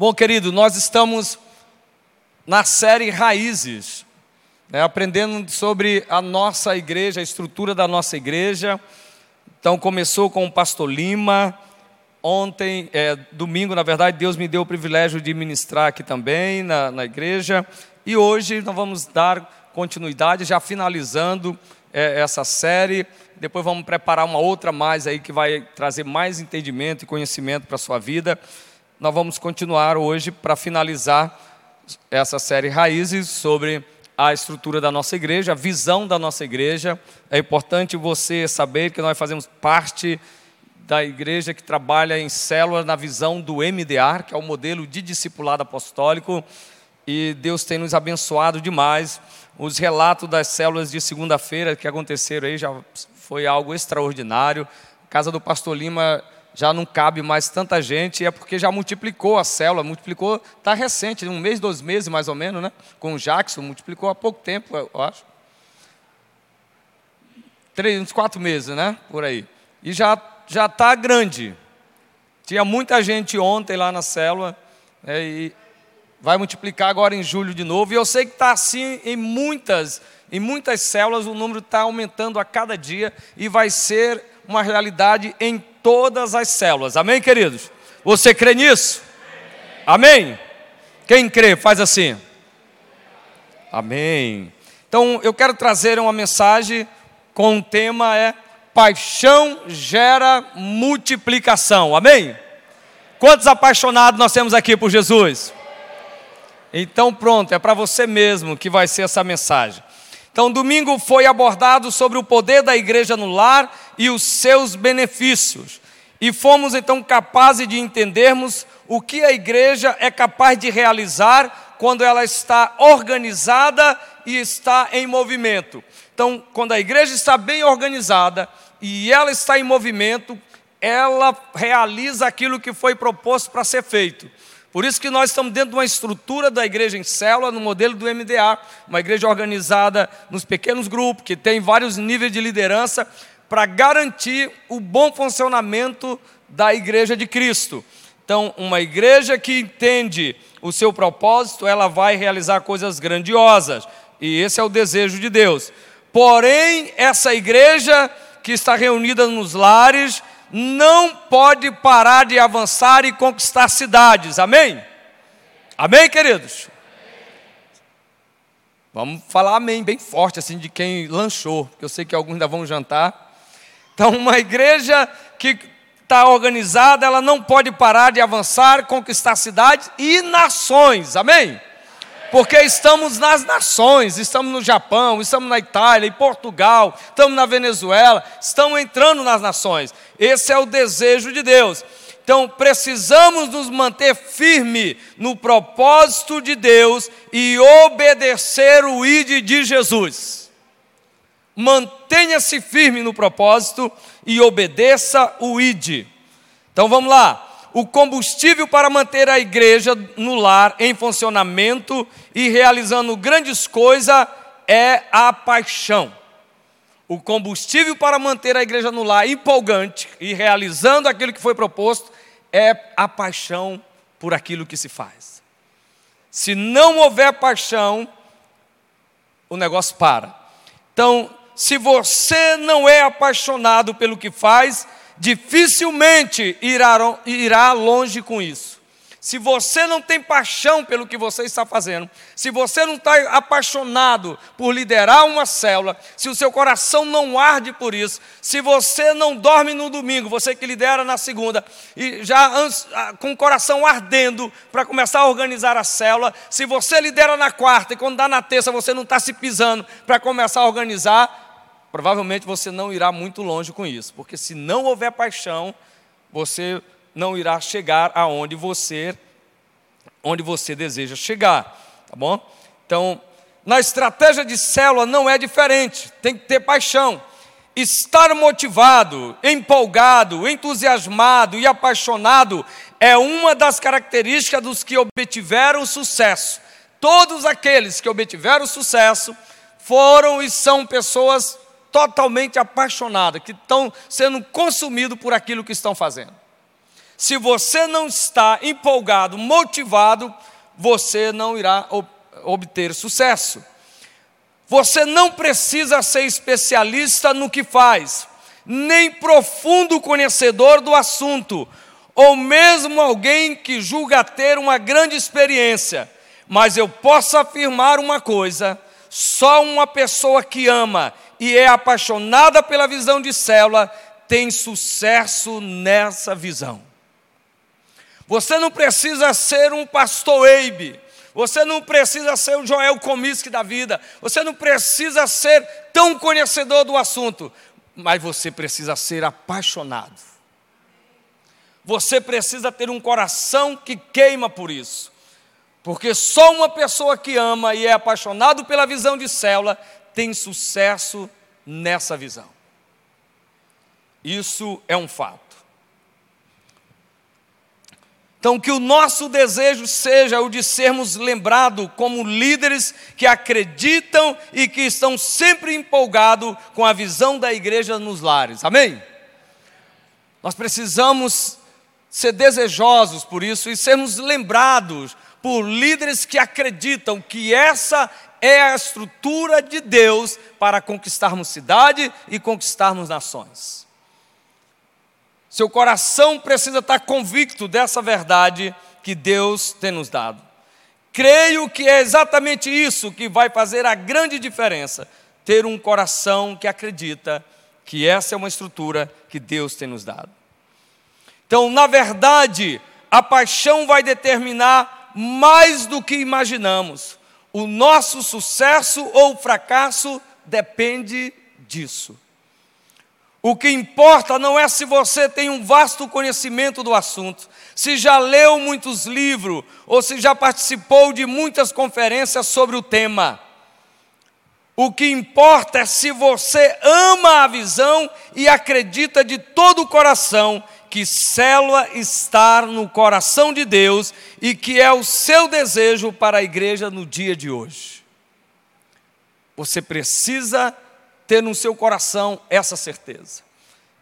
Bom, querido, nós estamos na série Raízes, né, aprendendo sobre a nossa igreja, a estrutura da nossa igreja. Então, começou com o pastor Lima. Ontem, é, domingo, na verdade, Deus me deu o privilégio de ministrar aqui também na, na igreja. E hoje nós vamos dar continuidade, já finalizando é, essa série. Depois vamos preparar uma outra mais aí que vai trazer mais entendimento e conhecimento para a sua vida nós vamos continuar hoje para finalizar essa série Raízes sobre a estrutura da nossa igreja, a visão da nossa igreja. É importante você saber que nós fazemos parte da igreja que trabalha em células na visão do MDR, que é o modelo de discipulado apostólico, e Deus tem nos abençoado demais. Os relatos das células de segunda-feira que aconteceram aí já foi algo extraordinário. A casa do pastor Lima já não cabe mais tanta gente, é porque já multiplicou a célula, multiplicou, está recente, um mês, dois meses mais ou menos, né? Com o Jackson, multiplicou há pouco tempo, eu acho. Três, uns quatro meses, né? Por aí. E já já está grande. Tinha muita gente ontem lá na célula, né, e vai multiplicar agora em julho de novo. E eu sei que está assim em muitas, em muitas células, o número está aumentando a cada dia e vai ser uma realidade em todas as células. Amém, queridos? Você crê nisso? Amém? Quem crê, faz assim. Amém. Então, eu quero trazer uma mensagem com o tema é Paixão gera multiplicação. Amém? Quantos apaixonados nós temos aqui por Jesus? Então, pronto, é para você mesmo que vai ser essa mensagem. Então, domingo foi abordado sobre o poder da igreja no lar e os seus benefícios. E fomos então capazes de entendermos o que a igreja é capaz de realizar quando ela está organizada e está em movimento. Então, quando a igreja está bem organizada e ela está em movimento, ela realiza aquilo que foi proposto para ser feito. Por isso que nós estamos dentro de uma estrutura da igreja em célula, no modelo do MDA, uma igreja organizada nos pequenos grupos, que tem vários níveis de liderança, para garantir o bom funcionamento da igreja de Cristo. Então, uma igreja que entende o seu propósito, ela vai realizar coisas grandiosas, e esse é o desejo de Deus. Porém, essa igreja que está reunida nos lares, não pode parar de avançar e conquistar cidades. Amém? Amém, queridos? Vamos falar amém bem forte, assim, de quem lanchou, porque eu sei que alguns ainda vão jantar. Então, uma igreja que está organizada, ela não pode parar de avançar, conquistar cidades e nações. Amém? Porque estamos nas nações, estamos no Japão, estamos na Itália, em Portugal, estamos na Venezuela, estamos entrando nas nações. Esse é o desejo de Deus. Então precisamos nos manter firme no propósito de Deus e obedecer o ID de Jesus. Mantenha-se firme no propósito e obedeça o ID. Então vamos lá o combustível para manter a igreja no lar em funcionamento e realizando grandes coisas é a paixão. O combustível para manter a igreja no lar empolgante e realizando aquilo que foi proposto é a paixão por aquilo que se faz. Se não houver paixão, o negócio para. Então, se você não é apaixonado pelo que faz, dificilmente irá, irá longe com isso. Se você não tem paixão pelo que você está fazendo, se você não está apaixonado por liderar uma célula, se o seu coração não arde por isso, se você não dorme no domingo, você que lidera na segunda, e já ah, com o coração ardendo para começar a organizar a célula, se você lidera na quarta e quando dá na terça você não está se pisando para começar a organizar, provavelmente você não irá muito longe com isso, porque se não houver paixão, você não irá chegar aonde você onde você deseja chegar, tá bom? Então, na estratégia de célula não é diferente, tem que ter paixão. Estar motivado, empolgado, entusiasmado e apaixonado é uma das características dos que obtiveram sucesso. Todos aqueles que obtiveram sucesso foram e são pessoas totalmente apaixonadas, que estão sendo consumidos por aquilo que estão fazendo. Se você não está empolgado, motivado, você não irá obter sucesso. Você não precisa ser especialista no que faz, nem profundo conhecedor do assunto, ou mesmo alguém que julga ter uma grande experiência. Mas eu posso afirmar uma coisa: só uma pessoa que ama e é apaixonada pela visão de célula tem sucesso nessa visão. Você não precisa ser um pastor Eibe, você não precisa ser o Joel Comiskey da vida, você não precisa ser tão conhecedor do assunto, mas você precisa ser apaixonado. Você precisa ter um coração que queima por isso. Porque só uma pessoa que ama e é apaixonado pela visão de célula tem sucesso nessa visão. Isso é um fato. Então, que o nosso desejo seja o de sermos lembrados como líderes que acreditam e que estão sempre empolgados com a visão da igreja nos lares. Amém? Nós precisamos ser desejosos por isso e sermos lembrados por líderes que acreditam que essa é a estrutura de Deus para conquistarmos cidade e conquistarmos nações. Seu coração precisa estar convicto dessa verdade que Deus tem nos dado. Creio que é exatamente isso que vai fazer a grande diferença: ter um coração que acredita que essa é uma estrutura que Deus tem nos dado. Então, na verdade, a paixão vai determinar mais do que imaginamos. O nosso sucesso ou fracasso depende disso. O que importa não é se você tem um vasto conhecimento do assunto, se já leu muitos livros ou se já participou de muitas conferências sobre o tema. O que importa é se você ama a visão e acredita de todo o coração que célula está no coração de Deus e que é o seu desejo para a igreja no dia de hoje. Você precisa ter no seu coração essa certeza.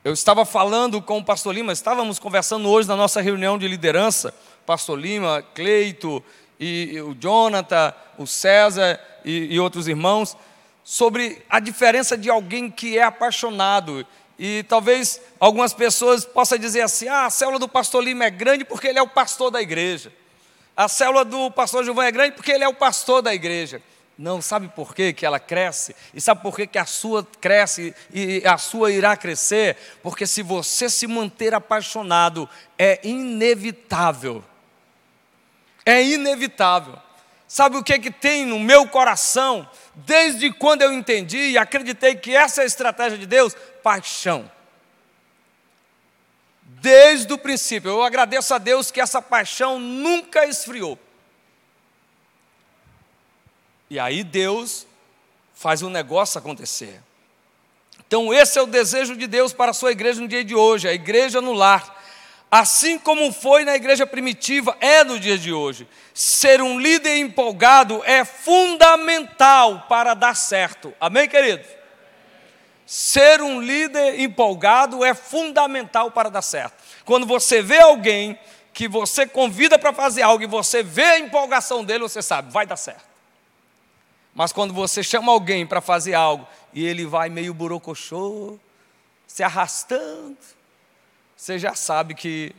Eu estava falando com o pastor Lima, estávamos conversando hoje na nossa reunião de liderança, pastor Lima, Cleito, e, e o Jonathan, o César e, e outros irmãos, sobre a diferença de alguém que é apaixonado. E talvez algumas pessoas possam dizer assim: ah, a célula do pastor Lima é grande porque ele é o pastor da igreja. A célula do pastor Gilvão é grande porque ele é o pastor da igreja. Não, sabe por quê que ela cresce? E sabe por quê que a sua cresce e a sua irá crescer? Porque se você se manter apaixonado, é inevitável. É inevitável. Sabe o que que tem no meu coração? Desde quando eu entendi e acreditei que essa é a estratégia de Deus, paixão. Desde o princípio, eu agradeço a Deus que essa paixão nunca esfriou. E aí Deus faz o negócio acontecer. Então, esse é o desejo de Deus para a sua igreja no dia de hoje, a igreja no lar. Assim como foi na igreja primitiva, é no dia de hoje. Ser um líder empolgado é fundamental para dar certo. Amém, querido? Ser um líder empolgado é fundamental para dar certo. Quando você vê alguém que você convida para fazer algo e você vê a empolgação dele, você sabe, vai dar certo. Mas quando você chama alguém para fazer algo e ele vai meio burocochô, se arrastando, você já sabe que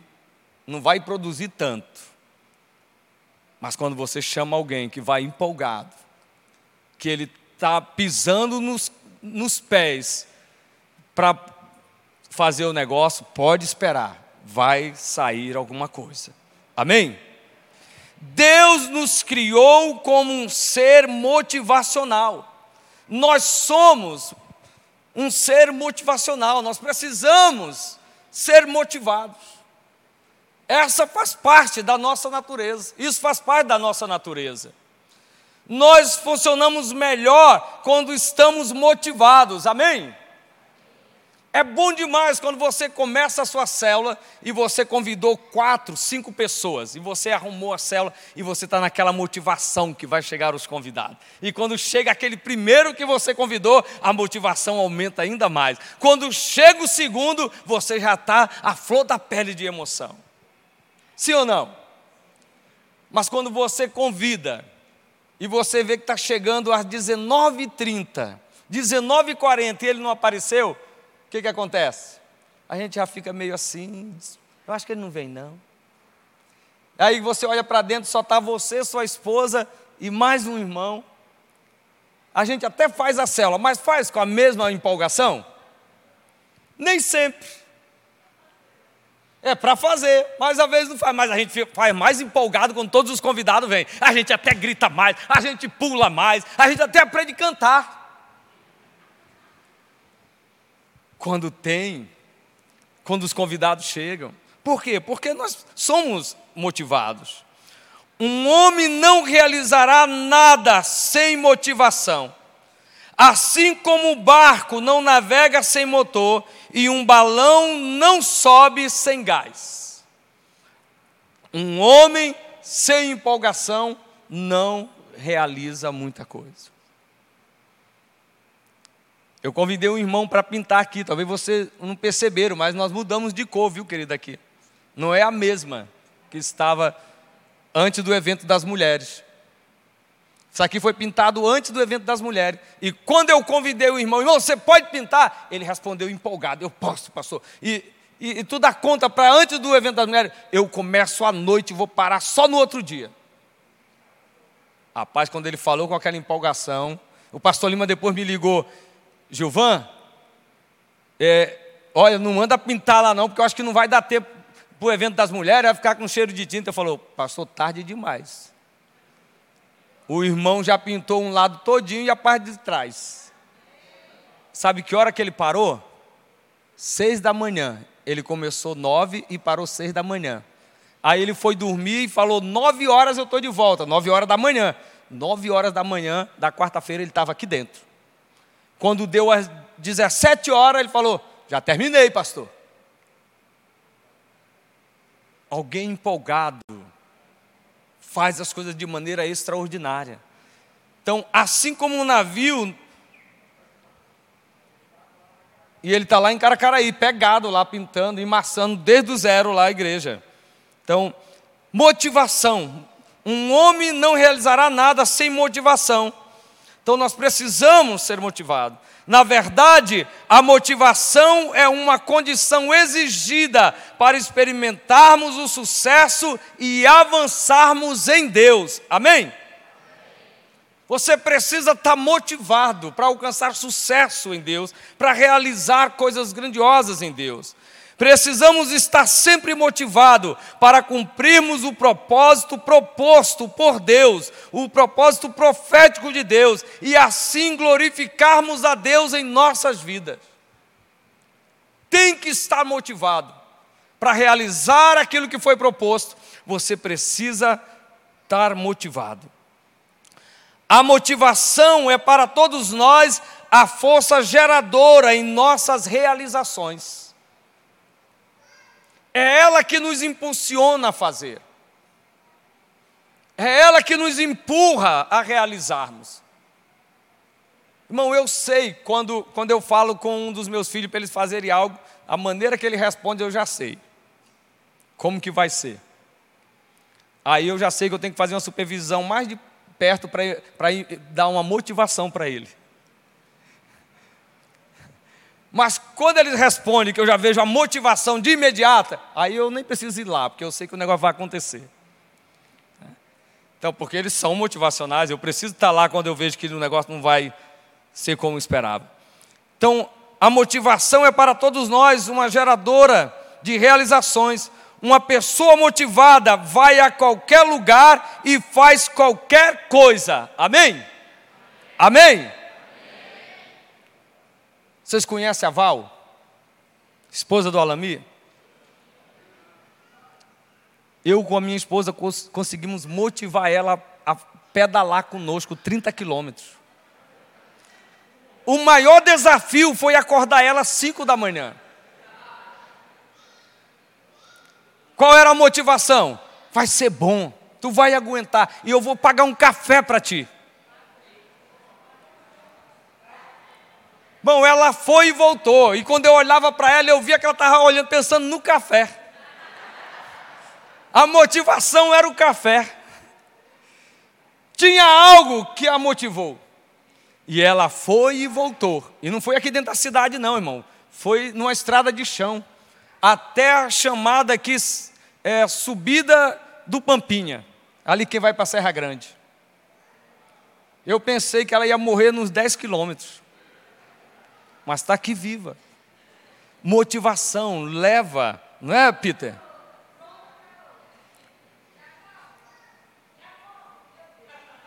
não vai produzir tanto. Mas quando você chama alguém que vai empolgado, que ele está pisando nos, nos pés para fazer o negócio, pode esperar, vai sair alguma coisa. Amém? Deus nos criou como um ser motivacional. Nós somos um ser motivacional, nós precisamos ser motivados. Essa faz parte da nossa natureza, isso faz parte da nossa natureza. Nós funcionamos melhor quando estamos motivados, amém? É bom demais quando você começa a sua célula e você convidou quatro, cinco pessoas, e você arrumou a célula e você está naquela motivação que vai chegar os convidados. E quando chega aquele primeiro que você convidou, a motivação aumenta ainda mais. Quando chega o segundo, você já está a flor da pele de emoção. Sim ou não? Mas quando você convida e você vê que está chegando às 19h30, 19h40 e ele não apareceu, o que, que acontece? A gente já fica meio assim, eu acho que ele não vem não. Aí você olha para dentro, só está você, sua esposa e mais um irmão. A gente até faz a célula, mas faz com a mesma empolgação? Nem sempre. É para fazer, mas às vezes não faz. Mas a gente faz mais empolgado quando todos os convidados vêm. A gente até grita mais, a gente pula mais, a gente até aprende a cantar. Quando tem, quando os convidados chegam. Por quê? Porque nós somos motivados. Um homem não realizará nada sem motivação. Assim como o barco não navega sem motor e um balão não sobe sem gás. Um homem sem empolgação não realiza muita coisa. Eu convidei um irmão para pintar aqui, talvez você não perceberam, mas nós mudamos de cor, viu, querido, aqui. Não é a mesma que estava antes do evento das mulheres. Isso aqui foi pintado antes do evento das mulheres. E quando eu convidei o irmão, irmão, você pode pintar? Ele respondeu empolgado: Eu posso, pastor. E, e, e tu dá conta para antes do evento das mulheres? Eu começo à noite e vou parar só no outro dia. Rapaz, quando ele falou com aquela empolgação, o pastor Lima depois me ligou: Gilvan, é, olha, não manda pintar lá não, porque eu acho que não vai dar tempo para o evento das mulheres, vai ficar com cheiro de tinta. Falou, passou tarde demais. O irmão já pintou um lado todinho e a parte de trás. Sabe que hora que ele parou? Seis da manhã. Ele começou nove e parou seis da manhã. Aí ele foi dormir e falou: nove horas eu estou de volta. Nove horas da manhã. Nove horas da manhã da quarta-feira ele estava aqui dentro. Quando deu às 17 horas, ele falou: já terminei, pastor alguém empolgado faz as coisas de maneira extraordinária. Então, assim como um navio, e ele está lá em Caracaraí, pegado lá, pintando, emassando desde o zero lá a igreja. Então, motivação. Um homem não realizará nada sem motivação. Então, nós precisamos ser motivados. Na verdade, a motivação é uma condição exigida para experimentarmos o sucesso e avançarmos em Deus. Amém? Você precisa estar motivado para alcançar sucesso em Deus, para realizar coisas grandiosas em Deus. Precisamos estar sempre motivados para cumprirmos o propósito proposto por Deus, o propósito profético de Deus, e assim glorificarmos a Deus em nossas vidas. Tem que estar motivado para realizar aquilo que foi proposto, você precisa estar motivado. A motivação é para todos nós a força geradora em nossas realizações. É ela que nos impulsiona a fazer. É ela que nos empurra a realizarmos. Irmão, eu sei quando, quando eu falo com um dos meus filhos para eles fazerem algo, a maneira que ele responde eu já sei. Como que vai ser? Aí eu já sei que eu tenho que fazer uma supervisão mais de perto para dar uma motivação para ele. Mas quando eles respondem que eu já vejo a motivação de imediata, aí eu nem preciso ir lá, porque eu sei que o negócio vai acontecer. Então, porque eles são motivacionais, eu preciso estar lá quando eu vejo que o negócio não vai ser como esperava. Então, a motivação é para todos nós uma geradora de realizações. Uma pessoa motivada vai a qualquer lugar e faz qualquer coisa. Amém? Amém? Vocês conhecem a Val? Esposa do Alami? Eu com a minha esposa conseguimos motivar ela a pedalar conosco 30 quilômetros. O maior desafio foi acordar ela às 5 da manhã. Qual era a motivação? Vai ser bom, tu vai aguentar e eu vou pagar um café para ti. Bom, ela foi e voltou. E quando eu olhava para ela, eu via que ela estava olhando, pensando no café. A motivação era o café. Tinha algo que a motivou. E ela foi e voltou. E não foi aqui dentro da cidade, não, irmão. Foi numa estrada de chão. Até a chamada aqui, é, subida do Pampinha. Ali quem vai para Serra Grande. Eu pensei que ela ia morrer nos 10 quilômetros. Mas está aqui viva. Motivação leva, não é, Peter?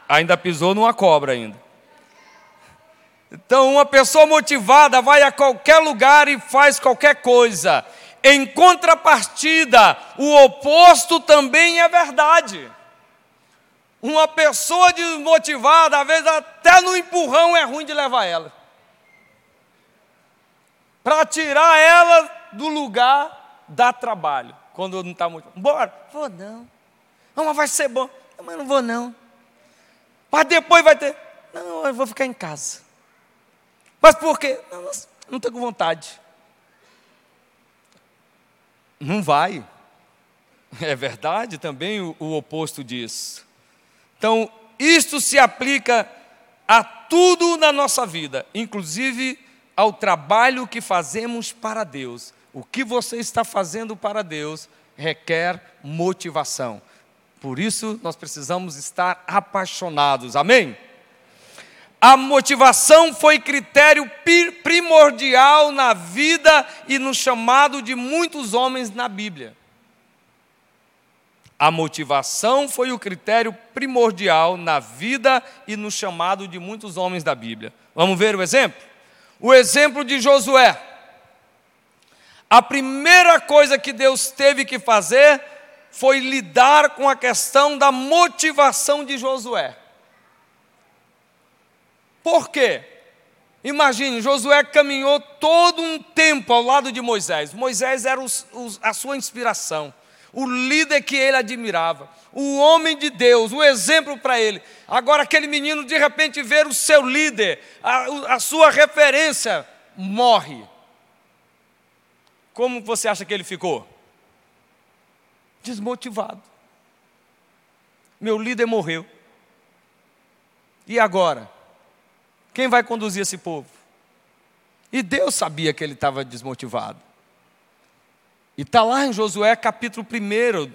Ainda pisou numa cobra ainda. Então, uma pessoa motivada vai a qualquer lugar e faz qualquer coisa. Em contrapartida, o oposto também é verdade. Uma pessoa desmotivada, às vezes até no empurrão é ruim de levar ela. Para tirar ela do lugar dá trabalho. Quando não está muito. Bora, vou não. Não, mas vai ser bom. Mas não vou não. Mas depois vai ter. Não, eu vou ficar em casa. Mas por quê? Não, não estou com vontade. Não vai. É verdade também o, o oposto disso. Então, isto se aplica a tudo na nossa vida, inclusive ao trabalho que fazemos para Deus. O que você está fazendo para Deus requer motivação. Por isso, nós precisamos estar apaixonados. Amém? A motivação foi critério primordial na vida e no chamado de muitos homens na Bíblia. A motivação foi o critério primordial na vida e no chamado de muitos homens da Bíblia. Vamos ver o exemplo? O exemplo de Josué. A primeira coisa que Deus teve que fazer foi lidar com a questão da motivação de Josué. Por quê? Imagine, Josué caminhou todo um tempo ao lado de Moisés. Moisés era os, os, a sua inspiração, o líder que ele admirava, o homem de Deus, o exemplo para ele. Agora, aquele menino, de repente, ver o seu líder, a, a sua referência, morre. Como você acha que ele ficou? desmotivado. Meu líder morreu. E agora? Quem vai conduzir esse povo? E Deus sabia que ele estava desmotivado. E está lá em Josué capítulo 1,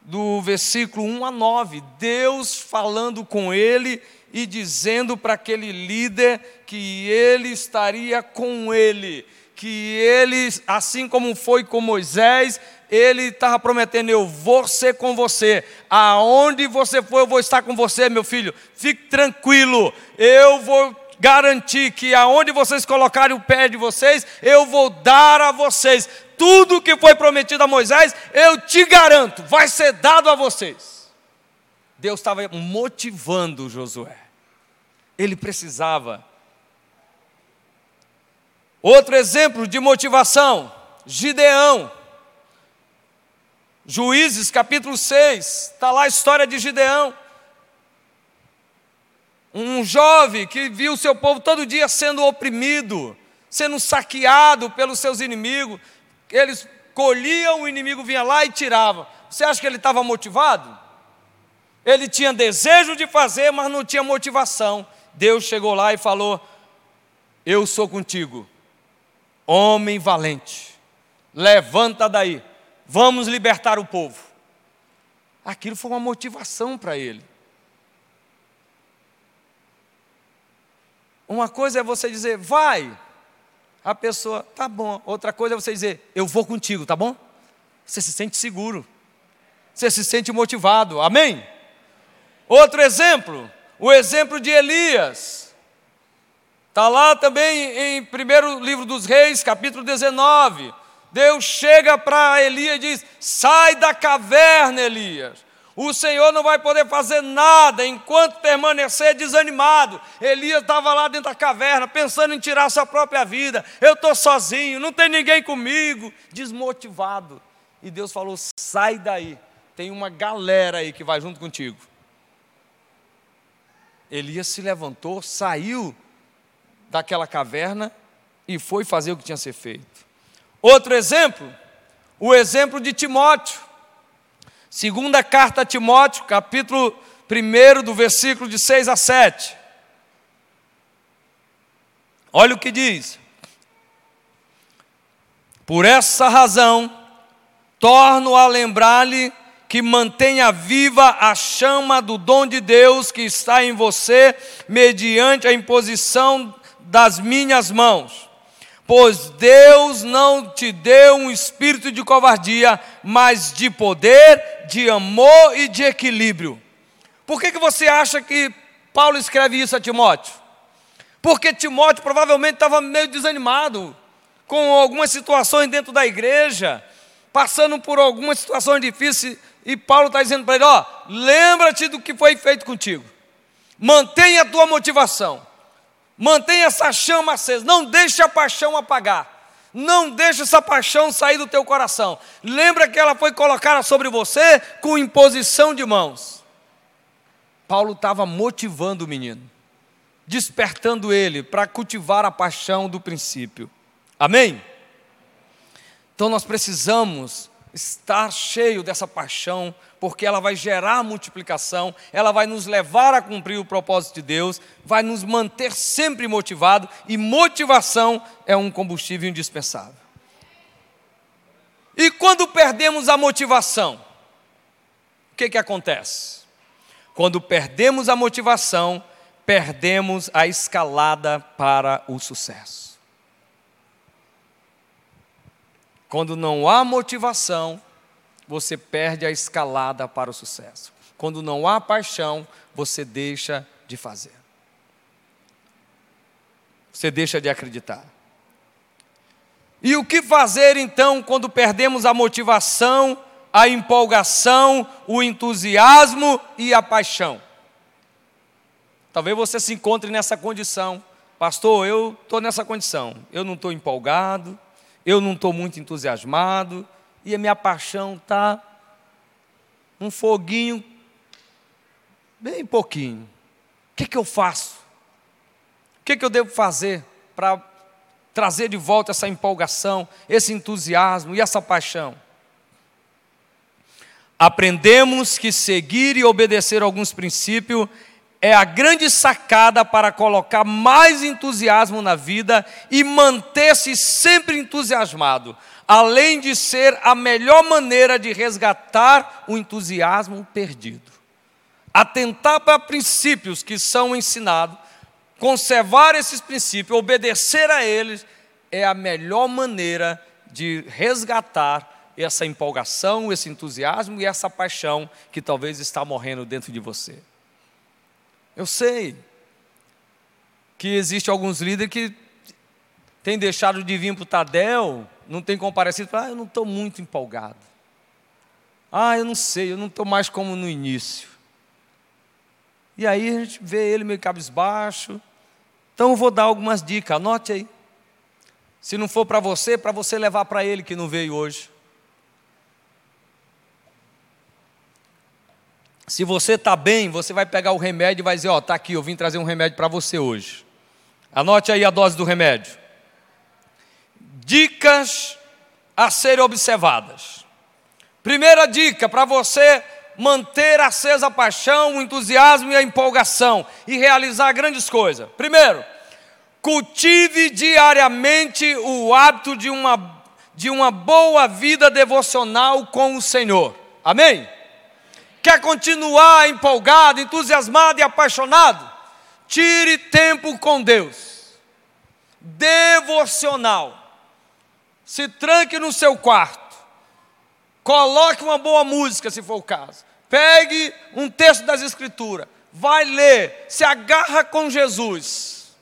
do versículo 1 a 9, Deus falando com ele e dizendo para aquele líder que ele estaria com ele, que ele, assim como foi com Moisés, ele estava prometendo: Eu vou ser com você. Aonde você for, eu vou estar com você, meu filho. Fique tranquilo. Eu vou garantir que aonde vocês colocarem o pé de vocês, eu vou dar a vocês. Tudo que foi prometido a Moisés, eu te garanto, vai ser dado a vocês. Deus estava motivando Josué. Ele precisava. Outro exemplo de motivação: Gideão. Juízes capítulo 6, está lá a história de Gideão. Um jovem que viu o seu povo todo dia sendo oprimido, sendo saqueado pelos seus inimigos. Eles colhiam, o inimigo vinha lá e tirava. Você acha que ele estava motivado? Ele tinha desejo de fazer, mas não tinha motivação. Deus chegou lá e falou: Eu sou contigo, homem valente, levanta daí Vamos libertar o povo. Aquilo foi uma motivação para ele. Uma coisa é você dizer, vai. A pessoa, tá bom. Outra coisa é você dizer, eu vou contigo, tá bom? Você se sente seguro. Você se sente motivado. Amém? Outro exemplo, o exemplo de Elias. Está lá também em primeiro livro dos reis, capítulo 19. Deus chega para Elias e diz: sai da caverna, Elias. O Senhor não vai poder fazer nada enquanto permanecer desanimado. Elias estava lá dentro da caverna, pensando em tirar sua própria vida. Eu estou sozinho, não tem ninguém comigo, desmotivado. E Deus falou: sai daí, tem uma galera aí que vai junto contigo. Elias se levantou, saiu daquela caverna e foi fazer o que tinha que ser feito. Outro exemplo, o exemplo de Timóteo. Segunda carta a Timóteo, capítulo 1, do versículo de 6 a 7. Olha o que diz. Por essa razão, torno a lembrar-lhe que mantenha viva a chama do dom de Deus que está em você, mediante a imposição das minhas mãos. Pois Deus não te deu um espírito de covardia, mas de poder, de amor e de equilíbrio. Por que, que você acha que Paulo escreve isso a Timóteo? Porque Timóteo provavelmente estava meio desanimado com algumas situações dentro da igreja, passando por algumas situações difíceis, e Paulo está dizendo para ele: ó, lembra-te do que foi feito contigo, mantenha a tua motivação, mantenha essa chama acesa, não deixe a paixão apagar. Não deixe essa paixão sair do teu coração. Lembra que ela foi colocada sobre você com imposição de mãos. Paulo estava motivando o menino, despertando ele para cultivar a paixão do princípio. Amém? Então nós precisamos estar cheio dessa paixão, porque ela vai gerar multiplicação, ela vai nos levar a cumprir o propósito de Deus, vai nos manter sempre motivado e motivação é um combustível indispensável. E quando perdemos a motivação, o que, que acontece? Quando perdemos a motivação, perdemos a escalada para o sucesso. Quando não há motivação, você perde a escalada para o sucesso. Quando não há paixão, você deixa de fazer. Você deixa de acreditar. E o que fazer então quando perdemos a motivação, a empolgação, o entusiasmo e a paixão? Talvez você se encontre nessa condição. Pastor, eu estou nessa condição. Eu não estou empolgado, eu não estou muito entusiasmado e a minha paixão está um foguinho, bem pouquinho. O que, que eu faço? O que, que eu devo fazer para trazer de volta essa empolgação, esse entusiasmo e essa paixão? Aprendemos que seguir e obedecer alguns princípios é a grande sacada para colocar mais entusiasmo na vida e manter-se sempre entusiasmado, além de ser a melhor maneira de resgatar o entusiasmo perdido. Atentar para princípios que são ensinados, conservar esses princípios, obedecer a eles, é a melhor maneira de resgatar essa empolgação, esse entusiasmo e essa paixão que talvez está morrendo dentro de você. Eu sei que existe alguns líderes que têm deixado de vir para o Tadel, não tem comparecido, ah, eu não estou muito empolgado. Ah, eu não sei, eu não estou mais como no início. E aí a gente vê ele meio cabisbaixo. Então eu vou dar algumas dicas, anote aí. Se não for para você, para você levar para ele que não veio hoje. Se você está bem, você vai pegar o remédio e vai dizer: Ó, está aqui, eu vim trazer um remédio para você hoje. Anote aí a dose do remédio. Dicas a serem observadas. Primeira dica para você manter acesa a paixão, o entusiasmo e a empolgação e realizar grandes coisas. Primeiro, cultive diariamente o hábito de uma, de uma boa vida devocional com o Senhor. Amém? Quer continuar empolgado, entusiasmado e apaixonado? Tire tempo com Deus. Devocional. Se tranque no seu quarto. Coloque uma boa música, se for o caso. Pegue um texto das Escrituras. Vai ler. Se agarra com Jesus.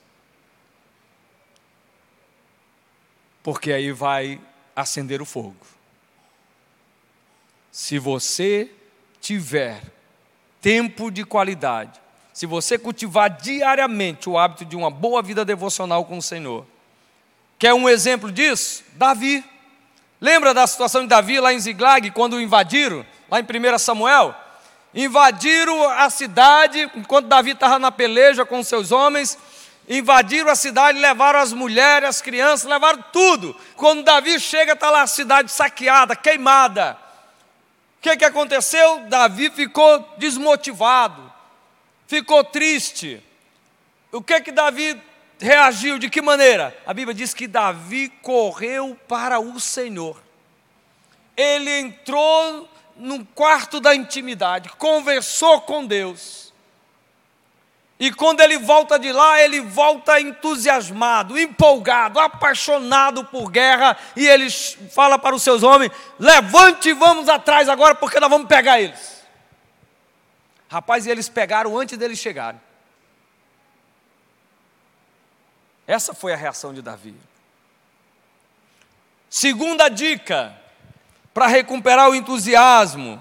Porque aí vai acender o fogo. Se você tiver tempo de qualidade, se você cultivar diariamente o hábito de uma boa vida devocional com o Senhor, quer um exemplo disso? Davi. Lembra da situação de Davi lá em Ziglag, quando o invadiram, lá em 1 Samuel? Invadiram a cidade, enquanto Davi estava na peleja com seus homens, invadiram a cidade, levaram as mulheres, as crianças, levaram tudo. Quando Davi chega, está lá a cidade saqueada, queimada. O que, que aconteceu? Davi ficou desmotivado, ficou triste. O que que Davi reagiu? De que maneira? A Bíblia diz que Davi correu para o Senhor. Ele entrou no quarto da intimidade, conversou com Deus. E quando ele volta de lá, ele volta entusiasmado, empolgado, apaixonado por guerra, e ele fala para os seus homens: levante e vamos atrás agora, porque nós vamos pegar eles. Rapaz, e eles pegaram antes deles chegarem. Essa foi a reação de Davi. Segunda dica, para recuperar o entusiasmo,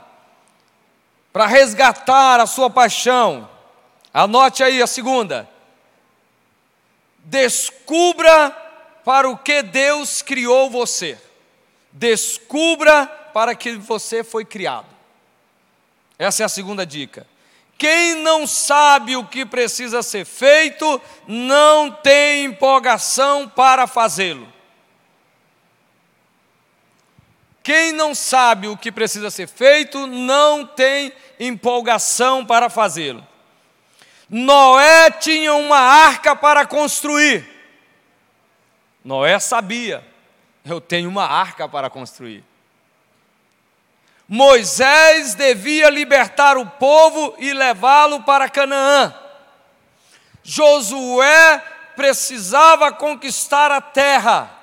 para resgatar a sua paixão. Anote aí a segunda. Descubra para o que Deus criou você. Descubra para que você foi criado. Essa é a segunda dica. Quem não sabe o que precisa ser feito, não tem empolgação para fazê-lo. Quem não sabe o que precisa ser feito, não tem empolgação para fazê-lo. Noé tinha uma arca para construir. Noé sabia, eu tenho uma arca para construir. Moisés devia libertar o povo e levá-lo para Canaã. Josué precisava conquistar a terra.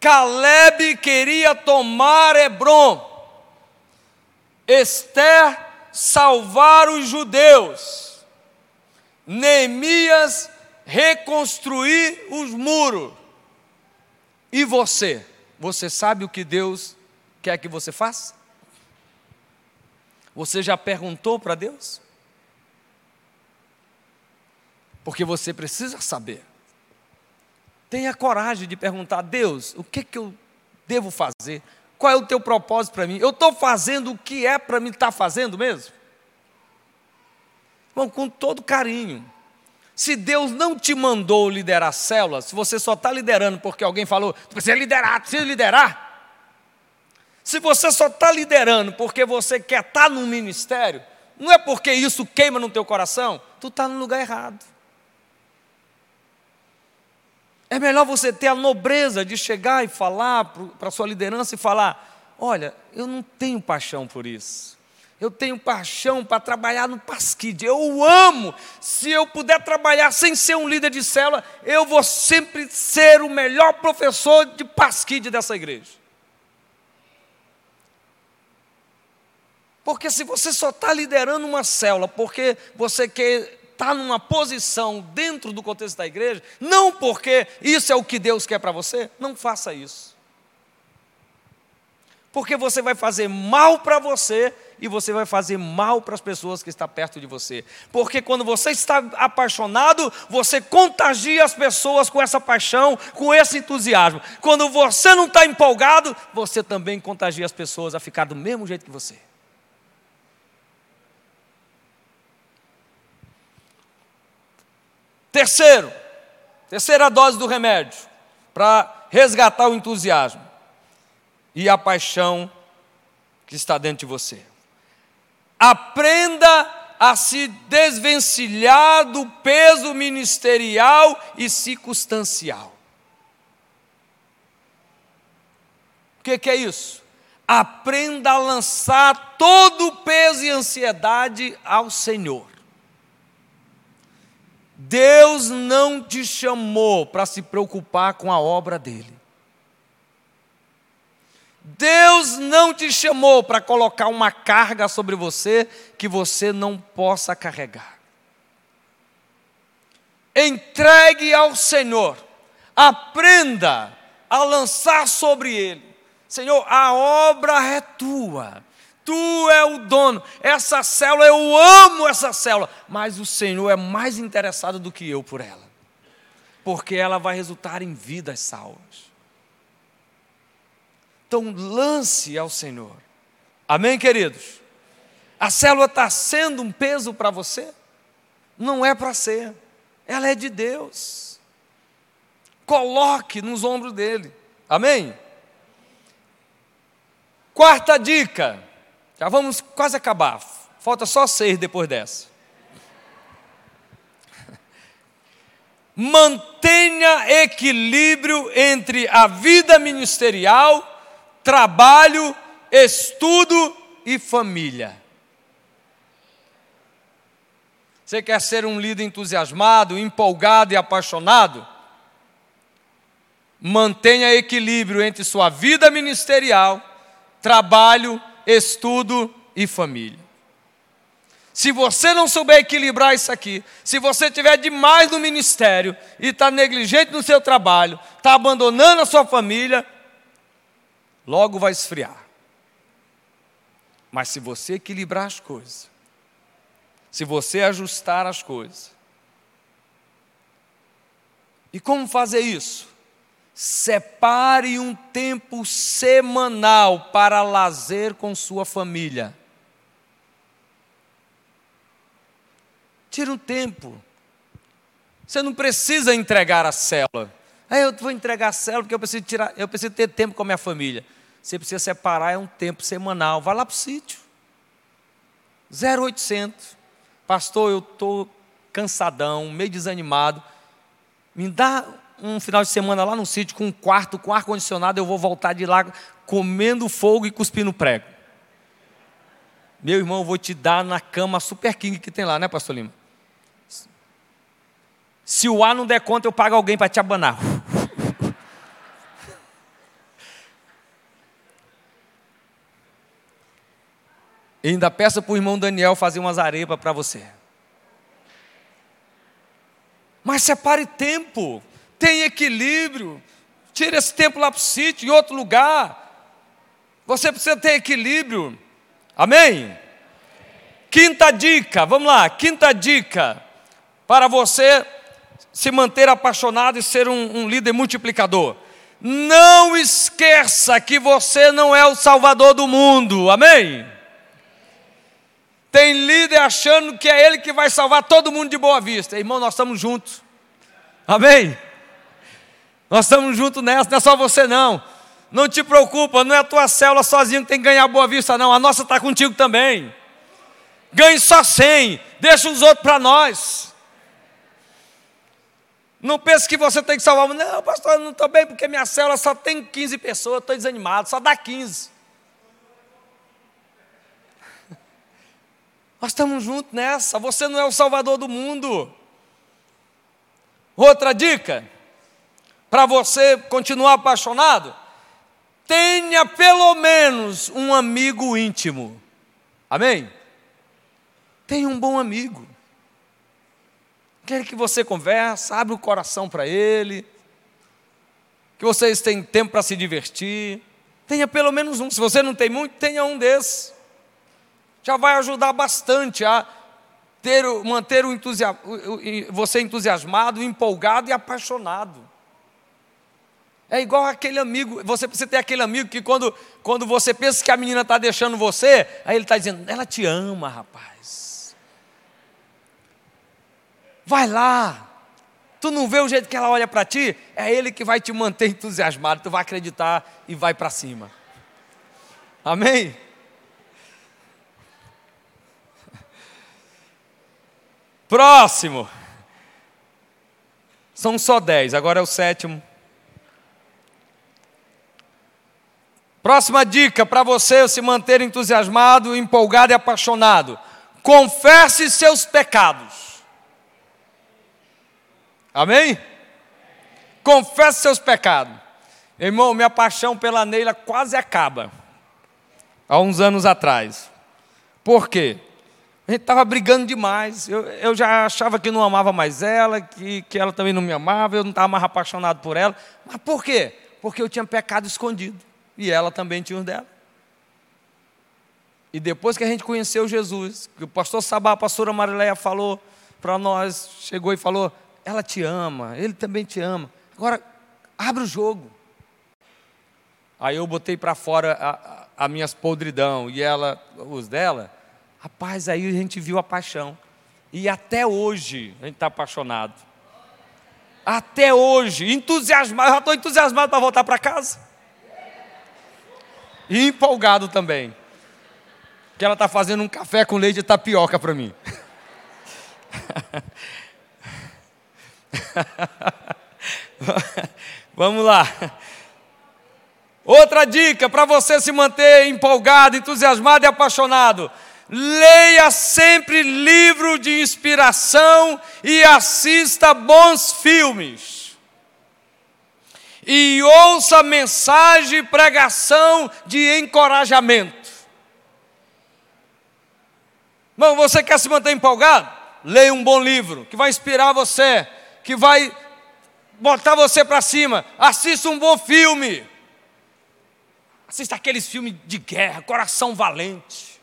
Caleb queria tomar Hebron. Esther salvar os judeus. Neemias reconstruir os muros. E você? Você sabe o que Deus quer que você faça? Você já perguntou para Deus? Porque você precisa saber. Tenha coragem de perguntar a Deus: o que, que eu devo fazer? Qual é o teu propósito para mim? Eu estou fazendo o que é para mim estar tá fazendo mesmo? Bom, com todo carinho. Se Deus não te mandou liderar células, se você só está liderando porque alguém falou, você precisa liderar, precisa liderar, se você só está liderando porque você quer estar tá no ministério, não é porque isso queima no teu coração, tu está no lugar errado. É melhor você ter a nobreza de chegar e falar para a sua liderança e falar: olha, eu não tenho paixão por isso. Eu tenho paixão para trabalhar no Pasquide. Eu amo. Se eu puder trabalhar sem ser um líder de célula, eu vou sempre ser o melhor professor de Pasquide dessa igreja. Porque se você só está liderando uma célula porque você quer estar tá numa posição dentro do contexto da igreja, não porque isso é o que Deus quer para você, não faça isso. Porque você vai fazer mal para você e você vai fazer mal para as pessoas que estão perto de você. Porque quando você está apaixonado, você contagia as pessoas com essa paixão, com esse entusiasmo. Quando você não está empolgado, você também contagia as pessoas a ficar do mesmo jeito que você. Terceiro, terceira dose do remédio, para resgatar o entusiasmo e a paixão que está dentro de você. Aprenda a se desvencilhar do peso ministerial e circunstancial. O que, que é isso? Aprenda a lançar todo o peso e ansiedade ao Senhor. Deus não te chamou para se preocupar com a obra dele. Deus não te chamou para colocar uma carga sobre você que você não possa carregar. Entregue ao Senhor, aprenda a lançar sobre Ele. Senhor, a obra é tua, Tu é o dono. Essa célula, eu amo essa célula. Mas o Senhor é mais interessado do que eu por ela. Porque ela vai resultar em vidas salvas. Então, lance ao Senhor. Amém, queridos? A célula está sendo um peso para você? Não é para ser. Ela é de Deus. Coloque nos ombros dele. Amém? Quarta dica, já vamos quase acabar, falta só seis depois dessa. Mantenha equilíbrio entre a vida ministerial, trabalho, estudo e família. Você quer ser um líder entusiasmado, empolgado e apaixonado? Mantenha equilíbrio entre sua vida ministerial, trabalho, estudo e família. Se você não souber equilibrar isso aqui, se você tiver demais no ministério e está negligente no seu trabalho, está abandonando a sua família, logo vai esfriar. Mas se você equilibrar as coisas, se você ajustar as coisas, e como fazer isso? Separe um tempo semanal para lazer com sua família. Tira um tempo. Você não precisa entregar a célula. Ah, eu vou entregar a célula porque eu preciso, tirar, eu preciso ter tempo com a minha família. Você precisa separar é um tempo semanal. Vai lá para o sítio. 0800. Pastor, eu estou cansadão, meio desanimado. Me dá um final de semana lá no sítio com um quarto, com ar-condicionado, eu vou voltar de lá comendo fogo e cuspindo prego. Meu irmão, eu vou te dar na cama Super King que tem lá, né, Pastor Lima? Se o ar não der conta, eu pago alguém para te abanar. E ainda peça para o irmão Daniel fazer umas arepas para você. Mas separe tempo tem equilíbrio. Tire esse tempo lá para o sítio, em outro lugar. Você precisa ter equilíbrio. Amém? Quinta dica, vamos lá, quinta dica para você se manter apaixonado e ser um, um, líder multiplicador. Não esqueça que você não é o salvador do mundo, amém? Tem líder achando que é ele que vai salvar todo mundo de boa vista. Irmão, nós estamos juntos, amém? Nós estamos juntos nessa, não é só você não. Não te preocupa, não é a tua célula sozinho que tem que ganhar boa vista, não. A nossa está contigo também. Ganhe só 100, deixa os outros para nós. Não pense que você tem que salvar. Não, pastor, eu não estou bem porque minha célula só tem 15 pessoas, estou desanimado, só dá 15. Nós estamos juntos nessa. Você não é o salvador do mundo. Outra dica para você continuar apaixonado, tenha pelo menos um amigo íntimo. Amém? Tenha um bom amigo. Quer que você converse, abre o coração para ele, que vocês tenham tempo para se divertir. Tenha pelo menos um. Se você não tem muito, tenha um desses. Já vai ajudar bastante a ter, manter o entusiasmo, você entusiasmado, empolgado e apaixonado. É igual aquele amigo, você precisa ter aquele amigo que quando, quando você pensa que a menina está deixando você, aí ele está dizendo, ela te ama, rapaz. Vai lá. Tu não vê o jeito que ela olha para ti? É ele que vai te manter entusiasmado, tu vai acreditar e vai para cima. Amém? Próximo. São só dez, agora é o sétimo. Próxima dica para você se manter entusiasmado, empolgado e apaixonado: confesse seus pecados. Amém? Confesse seus pecados. Irmão, minha paixão pela Neila quase acaba. Há uns anos atrás. Por quê? A gente estava brigando demais. Eu, eu já achava que não amava mais ela, que, que ela também não me amava, eu não estava mais apaixonado por ela. Mas por quê? Porque eu tinha pecado escondido e ela também tinha os dela. E depois que a gente conheceu Jesus, que o pastor Sabá, a pastora Marileia falou para nós, chegou e falou: ela te ama, ele também te ama. Agora, abre o jogo. Aí eu botei para fora a, a, minhas podridão e ela, os dela. Rapaz, aí a gente viu a paixão. E até hoje a gente está apaixonado. Até hoje, entusiasmado, eu já estou entusiasmado para voltar para casa. E empolgado também. Que ela está fazendo um café com leite de tapioca para mim. Vamos lá. Outra dica para você se manter empolgado, entusiasmado e apaixonado. Leia sempre livro de inspiração e assista bons filmes. E ouça mensagem e pregação de encorajamento. Irmão, você quer se manter empolgado? Leia um bom livro que vai inspirar você, que vai botar você para cima. Assista um bom filme. Assista aqueles filmes de guerra, Coração Valente.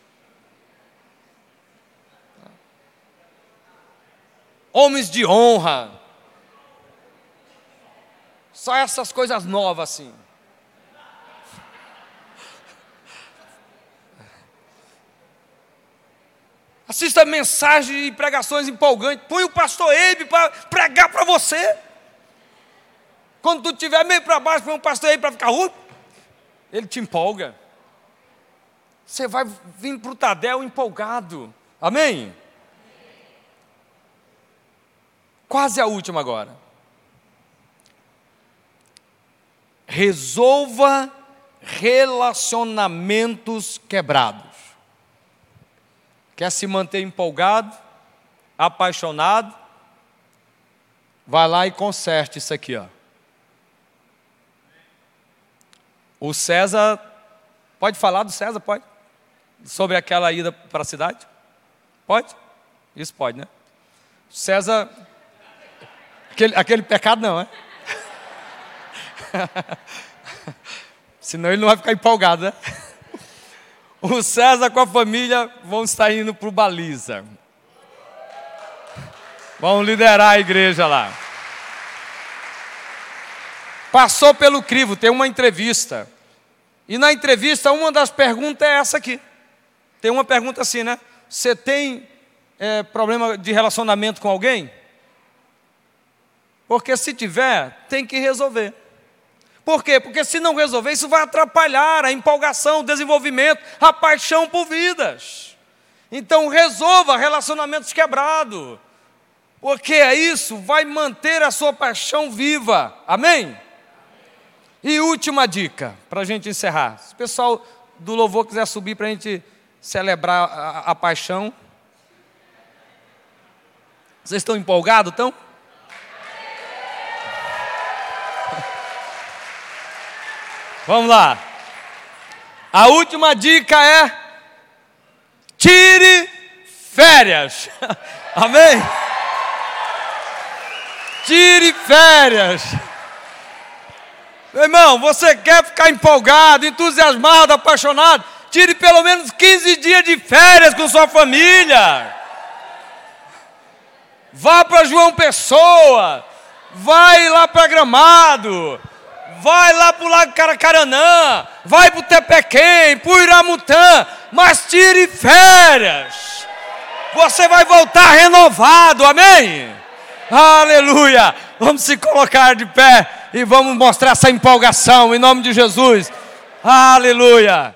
Homens de honra. Só essas coisas novas assim. Assista mensagens e pregações empolgantes. Põe o pastor Eibe para pregar para você. Quando tu estiver meio para baixo, põe um pastor Eibe para ficar. Uh, ele te empolga. Você vai vir para o Tadel empolgado. Amém? Quase a última agora. Resolva relacionamentos quebrados. Quer se manter empolgado, apaixonado? Vai lá e conserte isso aqui, ó. O César, pode falar do César? Pode? Sobre aquela ida para a cidade? Pode? Isso pode, né? César, aquele, aquele pecado não, é? Senão ele não vai ficar empolgado, né? O César com a família vão estar indo para o Baliza. Vão liderar a igreja lá. Passou pelo crivo, tem uma entrevista. E na entrevista, uma das perguntas é essa aqui. Tem uma pergunta assim, né? Você tem é, problema de relacionamento com alguém? Porque se tiver, tem que resolver. Por quê? Porque se não resolver, isso vai atrapalhar a empolgação, o desenvolvimento, a paixão por vidas. Então resolva relacionamentos quebrados. Porque é isso vai manter a sua paixão viva. Amém? E última dica, para a gente encerrar. Se o pessoal do louvor quiser subir para a gente celebrar a, a, paixão. Vocês estão empolgados, então? Vamos lá. A última dica é: tire férias. Amém? Tire férias. Meu irmão, você quer ficar empolgado, entusiasmado, apaixonado? Tire pelo menos 15 dias de férias com sua família. Vá para João Pessoa. Vai lá para Gramado. Vai lá para o Lago Caracaranã. Vai para o Tepequém, para o Iramutã. Mas tire férias. Você vai voltar renovado. Amém? Aleluia. Vamos se colocar de pé e vamos mostrar essa empolgação em nome de Jesus. Aleluia.